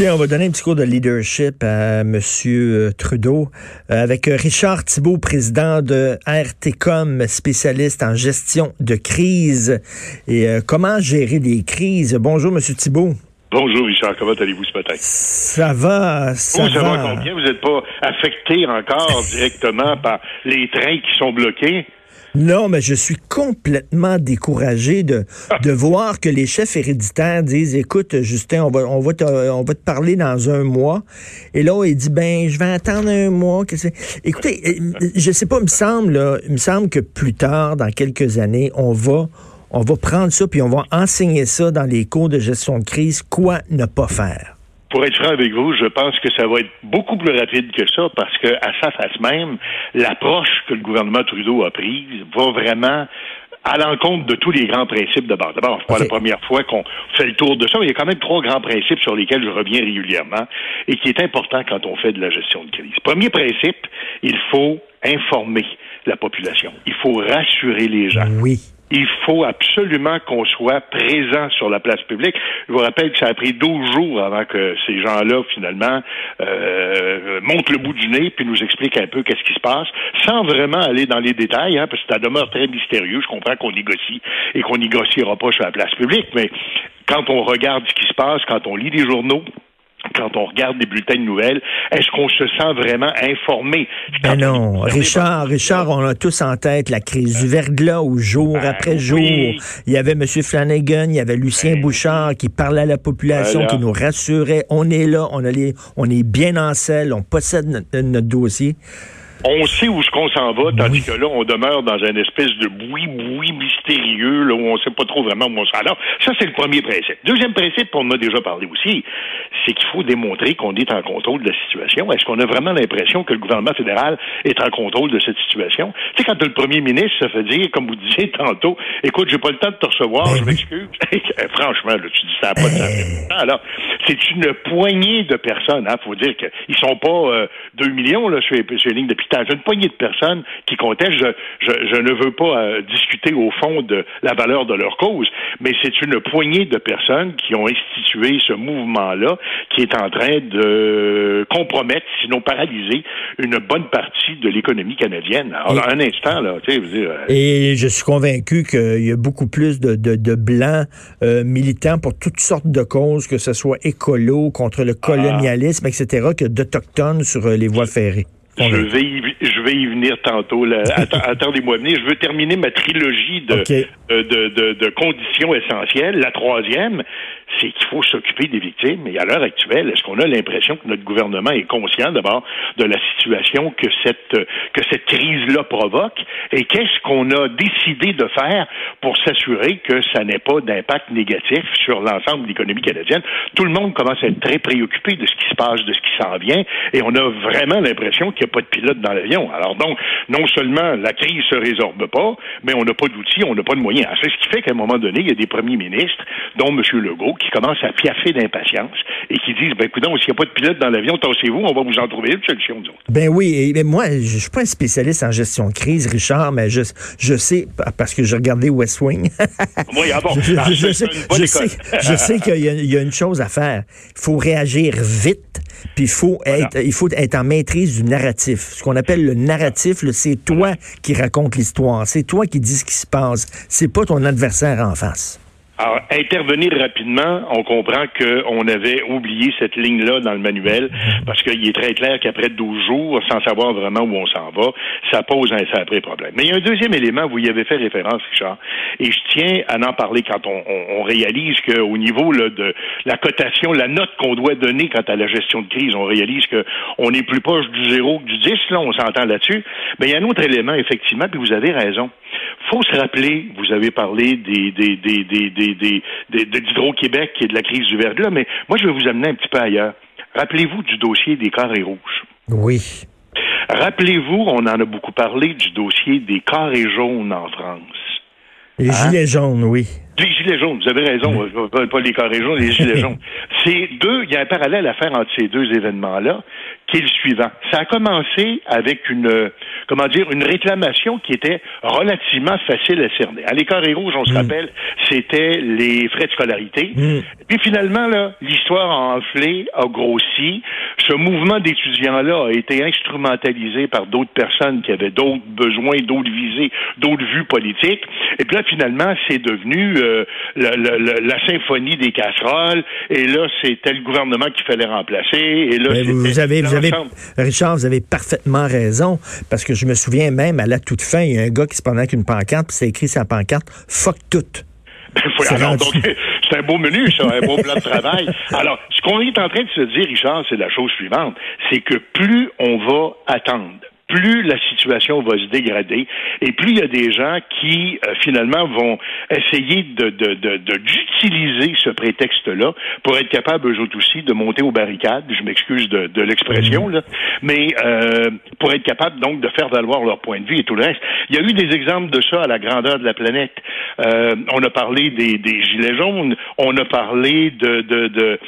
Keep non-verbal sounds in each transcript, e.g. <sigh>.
Tiens, on va donner un petit cours de leadership à M. Trudeau euh, avec Richard Thibault, président de RTCOM, spécialiste en gestion de crise et euh, comment gérer des crises? Bonjour, M. Thibault. Bonjour Richard, comment allez-vous ce matin? Ça va, ça va. va combien? Vous n'êtes pas affecté encore directement par les trains qui sont bloqués? Non, mais je suis complètement découragé de, de voir que les chefs héréditaires disent écoute, Justin, on va, on va, te, on va te parler dans un mois. Et là, il dit ben, je vais attendre un mois. Écoutez, euh, je sais pas, il me semble, il me semble que plus tard, dans quelques années, on va on va prendre ça puis on va enseigner ça dans les cours de gestion de crise, quoi ne pas faire. Pour être franc avec vous, je pense que ça va être beaucoup plus rapide que ça parce que à sa face même, l'approche que le gouvernement Trudeau a prise va vraiment à l'encontre de tous les grands principes de base. D'abord, c'est pas la première fois qu'on fait le tour de ça, mais il y a quand même trois grands principes sur lesquels je reviens régulièrement et qui est important quand on fait de la gestion de crise. Premier principe, il faut informer la population. Il faut rassurer les gens. Oui il faut absolument qu'on soit présent sur la place publique. Je vous rappelle que ça a pris 12 jours avant que ces gens-là, finalement, euh, montent le bout du nez puis nous expliquent un peu qu'est-ce qui se passe, sans vraiment aller dans les détails, hein, parce que ça demeure très mystérieux. Je comprends qu'on négocie et qu'on négociera pas sur la place publique, mais quand on regarde ce qui se passe, quand on lit les journaux, quand on regarde des bulletins de nouvelles, est-ce qu'on se sent vraiment informé? Ben non, Richard, Richard, on a tous en tête la crise du verglas où jour ben après jour, il y avait M. Flanagan, il y avait Lucien ben Bouchard qui parlait à la population, qui nous rassurait, on est là, on, on est bien en selle, on possède notre dossier on sait où ce qu'on s'en va, tandis que là, on demeure dans une espèce de boui-boui mystérieux, là, où on sait pas trop vraiment où on s'en va. Ça, c'est le premier principe. Deuxième principe, on a déjà parlé aussi, c'est qu'il faut démontrer qu'on est en contrôle de la situation. Est-ce qu'on a vraiment l'impression que le gouvernement fédéral est en contrôle de cette situation? Tu sais, quand le premier ministre se fait dire, comme vous disiez <laughs> tantôt, écoute, j'ai pas le temps de te recevoir, ben je m'excuse. <laughs> Franchement, là, tu dis ça pas de temps. Alors, c'est une poignée de personnes, hein. Faut dire qu'ils sont pas deux 2 millions, là, sur les, sur les lignes j'ai une poignée de personnes qui comptaient. Je, je, ne veux pas euh, discuter au fond de la valeur de leur cause, mais c'est une poignée de personnes qui ont institué ce mouvement-là qui est en train de compromettre, sinon paralyser, une bonne partie de l'économie canadienne. Alors, un instant, là, tu sais, dire, euh, Et je suis convaincu qu'il y a beaucoup plus de, de, blancs euh, militants pour toutes sortes de causes, que ce soit écolo, contre le colonialisme, etc., que d'Autochtones sur les voies ferrées. Je vais, y, je vais y venir tantôt. <laughs> Attendez-moi venir. Je veux terminer ma trilogie de, de, de, de, conditions essentielles. La troisième, c'est qu'il faut s'occuper des victimes. Et à l'heure actuelle, est-ce qu'on a l'impression que notre gouvernement est conscient d'abord de la situation que cette que cette crise-là provoque? Et qu'est-ce qu'on a décidé de faire pour s'assurer que ça n'ait pas d'impact négatif sur l'ensemble de l'économie canadienne? Tout le monde commence à être très préoccupé de ce qui se passe, de ce qui s'en vient, et on a vraiment l'impression qu'il n'y a pas de pilote dans l'avion. Alors donc, non seulement la crise se résorbe pas, mais on n'a pas d'outils, on n'a pas de moyens. C'est ce qui fait qu'à un moment donné, il y a des premiers ministres, dont M. Legault, qui commencent à piaffer d'impatience et qui disent, ben écoute, s'il n'y a pas de pilote dans l'avion, tassez-vous, on va vous en trouver une solution. Ben oui, mais moi, je suis pas un spécialiste en gestion de crise, Richard, mais je, je sais, parce que j'ai regardé West Wing. <laughs> oui, ah bon, <laughs> je, sais, je sais, qu'il y, a une chose à faire. Il faut réagir vite, puis il faut, être, il faut être en maîtrise du narratif. Ce qu'on appelle le narratif, c'est toi qui raconte l'histoire, c'est toi qui dis ce qui se passe, c'est pas ton adversaire en face. Alors, intervenir rapidement, on comprend qu'on avait oublié cette ligne-là dans le manuel parce qu'il est très clair qu'après 12 jours, sans savoir vraiment où on s'en va, ça pose un sacré problème. Mais il y a un deuxième élément, vous y avez fait référence, Richard, et je tiens à en parler quand on, réalise qu'au niveau de la cotation, la note qu'on doit donner quant à la gestion de crise, on réalise qu'on est plus proche du zéro que du 10, là, on s'entend là-dessus. Mais il y a un autre élément, effectivement, puis vous avez raison faut se rappeler, vous avez parlé des, des, des, des, des, des, d'Hydro-Québec et de la crise du verglas, mais moi, je vais vous amener un petit peu ailleurs. Rappelez-vous du dossier des carrés rouges. Oui. Rappelez-vous, on en a beaucoup parlé du dossier des carrés jaunes en France. Les hein? gilets jaunes, oui. Les gilets jaunes, vous avez raison, pas les carrés jaunes, les gilets <laughs> jaunes. C'est deux, il y a un parallèle à faire entre ces deux événements-là, qui est le suivant. Ça a commencé avec une, comment dire, une réclamation qui était relativement facile à cerner. À les carrés rouges, on se mm. rappelle, c'était les frais de scolarité. Mm. Puis finalement, là, l'histoire a enflé, a grossi. Ce mouvement d'étudiants-là a été instrumentalisé par d'autres personnes qui avaient d'autres besoins, d'autres visées, d'autres vues politiques. Et puis là, finalement, c'est devenu euh, la, symphonie des casseroles. Et là, c'était le gouvernement qu'il fallait remplacer. Et là, vous, avez, vous avez, Richard, vous avez parfaitement raison. Parce que je me souviens même, à la toute fin, il y a un gars qui se prenait avec une pancarte, puis c'est écrit sa pancarte, fuck tout. <laughs> <laughs> c'est un beau menu, ça, un beau plan de travail. Alors, ce qu'on est en train de se dire, Richard, c'est la chose suivante, c'est que plus on va attendre, plus la situation va se dégrader et plus il y a des gens qui euh, finalement vont essayer de, d'utiliser ce prétexte-là pour être capables eux autres aussi de monter aux barricades. Je m'excuse de, l'expression mhm. là, mais euh, pour être capables donc de faire valoir leur point de vue et tout le reste. Il y a eu des exemples de ça à la grandeur de la planète. Euh, on a parlé des, des, gilets jaunes, on a parlé de, de, de,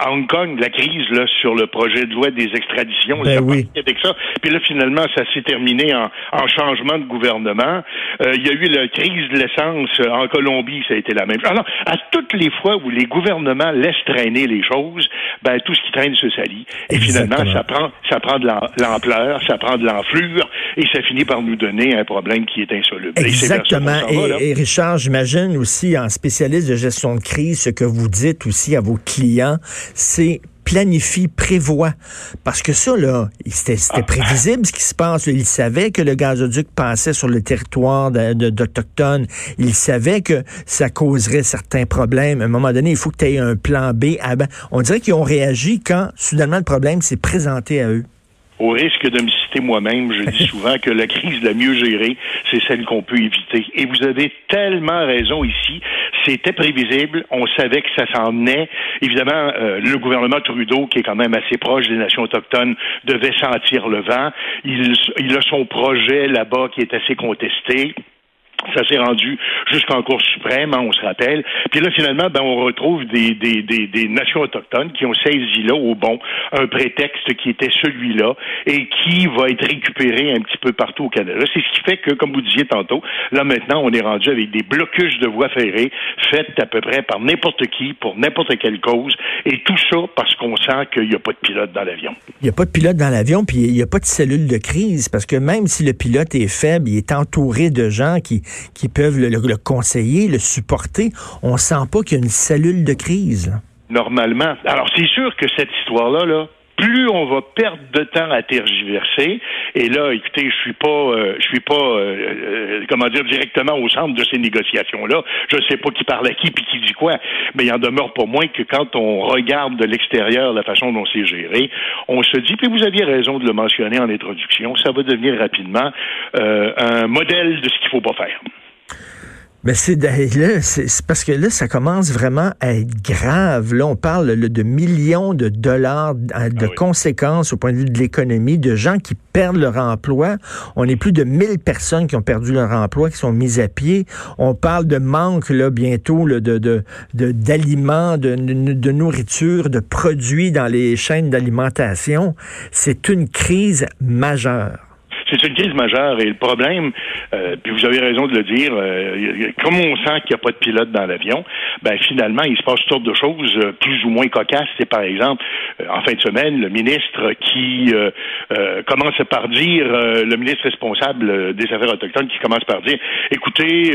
à Hong Kong, la crise là sur le projet de loi des extraditions. Ben oui. avec ça. Puis là finalement finalement, ça s'est terminé en, changement de gouvernement. Euh, il y a eu la crise de l'essence euh, en Colombie, ça a été la même chose. Alors, à toutes les fois où les gouvernements laissent traîner les choses, ben tout ce qui traîne se salit. Et finalement, ça prend, ça prend de l'ampleur, ça prend de l'enflure, et ça finit par nous donner un problème qui est insoluble. Exactement. Et, et, Richard, j'imagine aussi, en spécialiste de gestion de crise, ce que vous dites aussi à vos clients, c'est planifie, prévoit. Parce que ça, là, c'était prévisible ce qui se passe. Il savait que le gazoduc passait sur le territoire d'Autochtones. Il savait que ça causerait certains problèmes. À un moment donné, il faut que tu aies un plan B. On dirait qu'ils ont réagi quand, soudainement, le problème s'est présenté à eux. Au risque de me citer moi-même, je dis souvent que la crise la mieux gérée, c'est celle qu'on peut éviter. Et vous avez tellement raison ici. C'était prévisible. On savait que ça s'en est. Évidemment, euh, le gouvernement Trudeau, qui est quand même assez proche des nations autochtones, devait sentir le vent. Il, il a son projet là-bas qui est assez contesté. Ça s'est rendu jusqu'en Cour suprême, hein, on se rappelle. Puis là, finalement, ben, on retrouve des, des, des, nations autochtones qui ont saisi là, au bon, un prétexte qui était celui-là et qui va être récupéré un petit peu partout au Canada. C'est ce qui fait que, comme vous disiez tantôt, là maintenant, on est rendu avec des blocus de voies ferrées faites à peu près par n'importe qui, pour n'importe quelle cause, et tout ça parce qu'on sent qu'il n'y a pas de pilote dans l'avion. Il n'y a pas de pilote dans l'avion, puis il n'y a pas de cellule de crise, parce que même si le pilote est faible, il est entouré de gens qui qui peuvent le, conseiller, le supporter. On sent pas qu'il y a une cellule de crise. Normalement. Alors, c'est sûr que cette histoire-là, là, plus on va perdre de temps à tergiverser. Et là, écoutez, je suis pas, euh, je suis pas, euh, euh, comment dire, directement au centre de ces négociations-là. Je ne sais pas qui parle à qui puis qui dit quoi, mais il en demeure pas moins que quand on regarde de l'extérieur la façon dont c'est géré, on se dit, puis vous aviez raison de le mentionner en introduction, ça va devenir rapidement un modèle de ce qu'il faut pas faire. Mais c'est là, c'est parce que là, ça commence vraiment à être grave. Là, on parle de millions de dollars de ah conséquences au point de vue de l'économie, de gens qui perdent leur emploi. On est plus de 1000 personnes qui ont perdu leur emploi, qui sont mises à pied. On parle de manque là bientôt là, de d'aliments, de, de, de nourriture, de produits dans les chaînes d'alimentation. C'est une crise majeure c'est une crise majeure et le problème, euh, puis vous avez raison de le dire, euh, comme on sent qu'il n'y a pas de pilote dans l'avion, ben finalement, il se passe toutes sortes de choses euh, plus ou moins cocasses. C'est par exemple, en fin de semaine, le ministre qui commence par dire, le ministre responsable des affaires autochtones qui commence par dire, écoutez,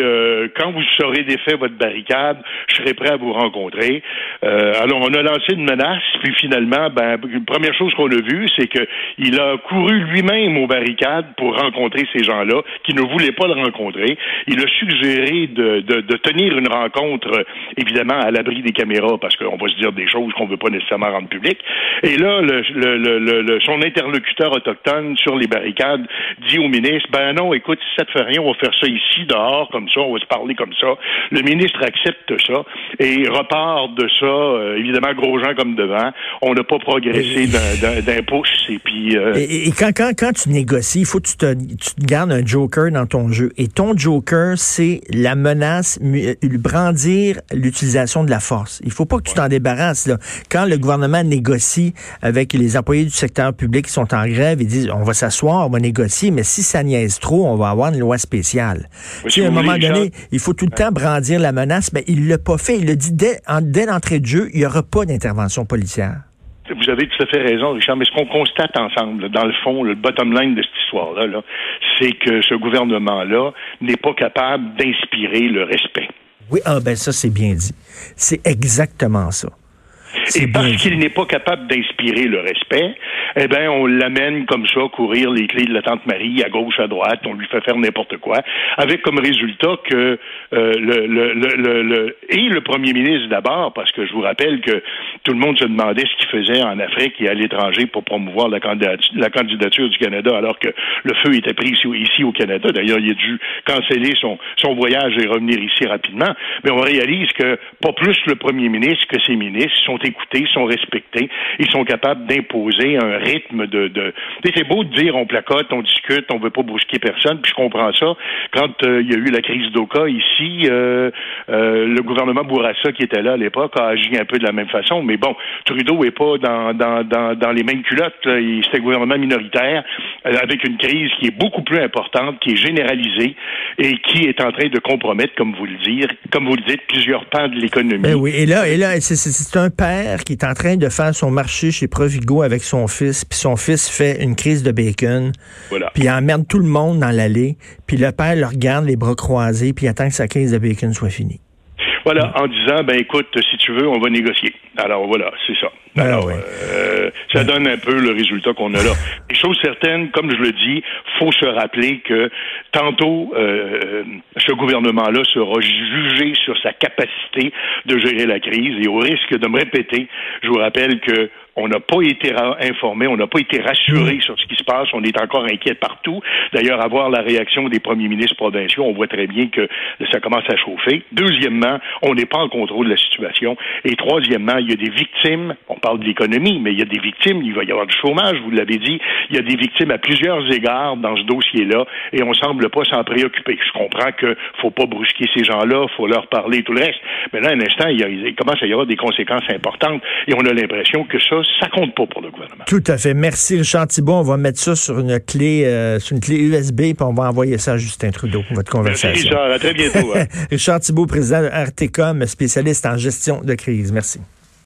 quand vous saurez défait votre barricade, je serai prêt à vous rencontrer. alors, on a lancé une menace, puis finalement, ben, première chose qu'on a vue, c'est qu'il a couru lui-même aux barricades pour rencontrer ces gens-là qui ne voulaient pas le rencontrer. Il a suggéré de, de, tenir une rencontre, évidemment, à l'abri des caméras, parce qu'on va se dire des choses qu'on ne veut pas nécessairement rendre publiques. Et là, le, le, le, son interlocuteur autochtone sur les barricades dit au ministre, ben non, écoute, si ça te fait rien, on va faire ça ici, dehors, comme ça, on va se parler comme ça. Le ministre accepte ça et repart de ça, euh, évidemment, gros gens comme devant. On n'a pas progressé d'un pouce. Et puis. Euh, et, quand, quand, quand tu négocies, il faut que tu te, tu te gardes un joker dans ton jeu. Et ton joker, c'est la menace, euh, brandir l'utilisation de la force. Il faut pas que tu t'en débarrasses. Là. Quand le gouvernement négocie avec les employés du secteur public qui sont en grève, ils disent on va s'asseoir, on va négocier, mais si ça niaise trop, on va avoir une loi spéciale. à un moment donné, il faut tout le temps brandir la menace, mais il l'a pas fait. Il l'a dit dès, dès l'entrée de jeu, il n'y aura pas d'intervention policière. Vous avez tout à fait raison, Richard, mais ce qu'on constate ensemble, dans le fond, le bottom line de cette histoire-là, -là, c'est que ce gouvernement-là n'est pas capable d'inspirer le respect. Oui, ah ben ça, c'est bien dit. C'est exactement ça. Et parce qu'il n'est pas capable d'inspirer le respect, eh bien, on l'amène comme ça, courir les clés de la tante Marie à gauche, à droite, on lui fait faire n'importe quoi, avec comme résultat que euh, le, le, le, le, et le premier ministre d'abord, parce que je vous rappelle que tout le monde se demandait ce qu'il faisait en Afrique et à l'étranger pour promouvoir la candidature, du Canada, alors que le feu était pris ici, ici au Canada. D'ailleurs, il a dû canceller son, son voyage et revenir ici rapidement. Mais on réalise que pas plus le premier ministre que ses ministres sont écoutés, sont respectés, ils sont capables d'imposer un rythme de. C'est beau de dire on placote, on discute, on veut pas brusquer personne, puis je comprends ça. Quand euh, il y a eu la crise d'Oka ici, euh, euh, le gouvernement Bourassa qui était là à l'époque a agi un peu de la même façon. Mais bon, Trudeau est pas dans, dans, dans, les mêmes culottes. C'était un gouvernement minoritaire avec une crise qui est beaucoup plus importante, qui est généralisée et qui est en train de compromettre, comme vous le dites, comme vous le dites, plusieurs pans de l'économie. Ben et là, et là, c'est un père qui est en train de faire son marché chez Provigo avec son fils, puis son fils fait une crise de bacon, voilà. puis il emmerde tout le monde dans l'allée, puis le père le regarde les bras croisés, puis attend que sa crise de bacon soit finie. Voilà, en disant, ben écoute, si tu veux, on va négocier. Alors voilà, c'est ça. Ben Alors, euh, ça donne un peu le résultat qu'on a là. Les choses certaines, comme je le dis, faut se rappeler que tantôt, euh, ce gouvernement-là sera jugé sur sa capacité de gérer la crise et au risque de me répéter, je vous rappelle que on n'a pas été informé, on n'a pas été rassuré mm. sur ce qui se passe. On est encore inquiet partout. D'ailleurs, à voir la réaction des premiers ministres provinciaux, on voit très bien que ça commence à chauffer. Deuxièmement, on n'est pas en contrôle de la situation. Et troisièmement, il y a des victimes. On parle de l'économie, mais il y a des victimes. Il va y avoir du chômage, vous l'avez dit. Il y a des victimes à plusieurs égards dans ce dossier-là, et on semble pas s'en préoccuper. Je comprends qu'il faut pas brusquer ces gens-là, faut leur parler tout le reste. Mais là, un instant, il, il commence à y avoir des conséquences importantes, et on a l'impression que ça, ça compte pas pour le gouvernement. Tout à fait. Merci, Richard Thibault. On va mettre ça sur une clé, euh, sur une clé USB, puis on va envoyer ça à Justin Trudeau, votre conversation. Merci, Richard. À très bientôt. Hein. <laughs> Richard Thibault, président de RTCOM, spécialiste en gestion de crise. Merci.